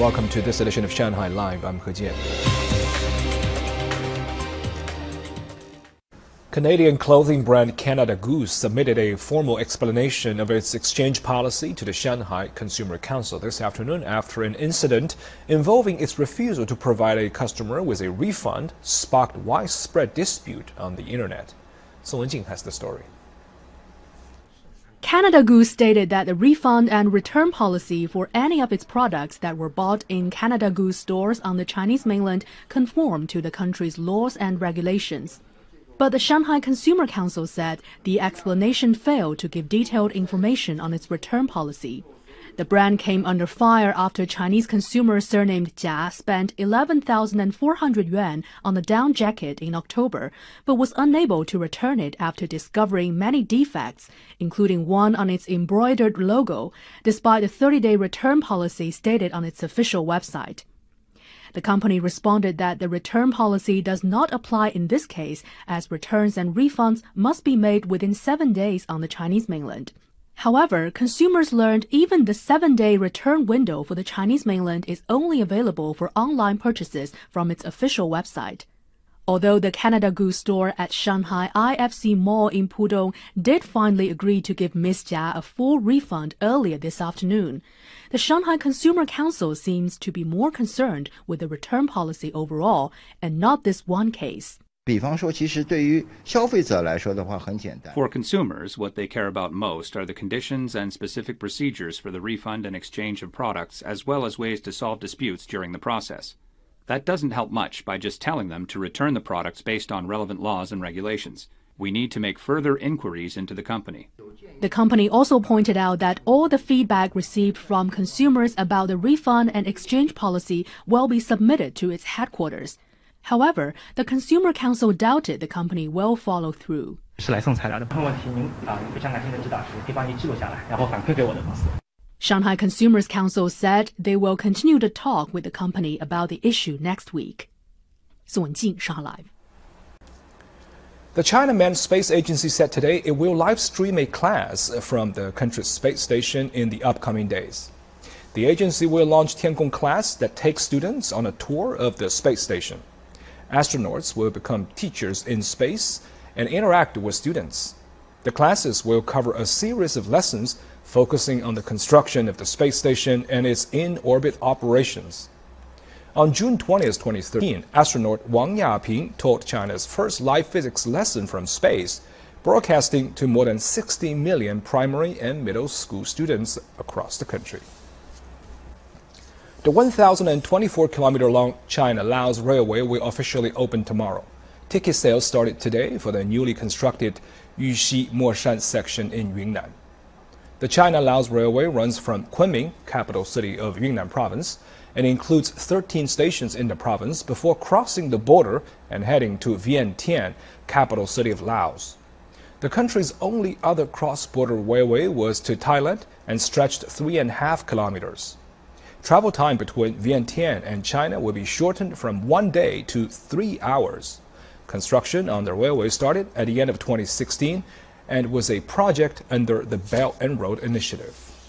welcome to this edition of Shanghai Live. I'm He Jian. Canadian clothing brand Canada Goose submitted a formal explanation of its exchange policy to the Shanghai Consumer Council this afternoon after an incident involving its refusal to provide a customer with a refund sparked widespread dispute on the internet. Song Wenjing has the story. Canada Goose stated that the refund and return policy for any of its products that were bought in Canada Goose stores on the Chinese mainland conform to the country's laws and regulations. But the Shanghai Consumer Council said the explanation failed to give detailed information on its return policy. The brand came under fire after Chinese consumer surnamed Jia spent 11,400 yuan on a down jacket in October, but was unable to return it after discovering many defects, including one on its embroidered logo, despite the 30-day return policy stated on its official website. The company responded that the return policy does not apply in this case, as returns and refunds must be made within seven days on the Chinese mainland. However, consumers learned even the seven day return window for the Chinese mainland is only available for online purchases from its official website. Although the Canada Goose store at Shanghai IFC Mall in Pudong did finally agree to give Miss Jia a full refund earlier this afternoon, the Shanghai Consumer Council seems to be more concerned with the return policy overall and not this one case. For consumers, what they care about most are the conditions and specific procedures for the refund and exchange of products, as well as ways to solve disputes during the process. That doesn't help much by just telling them to return the products based on relevant laws and regulations. We need to make further inquiries into the company. The company also pointed out that all the feedback received from consumers about the refund and exchange policy will be submitted to its headquarters. However, the Consumer Council doubted the company will follow through. 是来送材料的，问题您啊非常感兴趣的知道，是可以帮你记录下来，然后反馈给我的公司。Shanghai Consumers Council said they will continue to talk with the company about the issue next week. Song Jing, Shanghai Live. The China Manned Space Agency said today it will live stream a class from the country's space station in the upcoming days. The agency will launch Tiangong class that takes students on a tour of the space station. Astronauts will become teachers in space and interact with students. The classes will cover a series of lessons focusing on the construction of the space station and its in-orbit operations. On June 20, 2013, astronaut Wang Yaping taught China's first live physics lesson from space, broadcasting to more than 60 million primary and middle school students across the country. The 1,024 kilometer long China Laos Railway will officially open tomorrow. Ticket sales started today for the newly constructed Yuxi Mohan section in Yunnan. The China-Laos Railway runs from Kunming, capital city of Yunnan province, and includes 13 stations in the province before crossing the border and heading to Vientiane, capital city of Laos. The country's only other cross-border railway was to Thailand and stretched three and a half kilometers. Travel time between Vientiane and China will be shortened from one day to three hours. Construction on the railway started at the end of 2016 and was a project under the Belt and Road Initiative.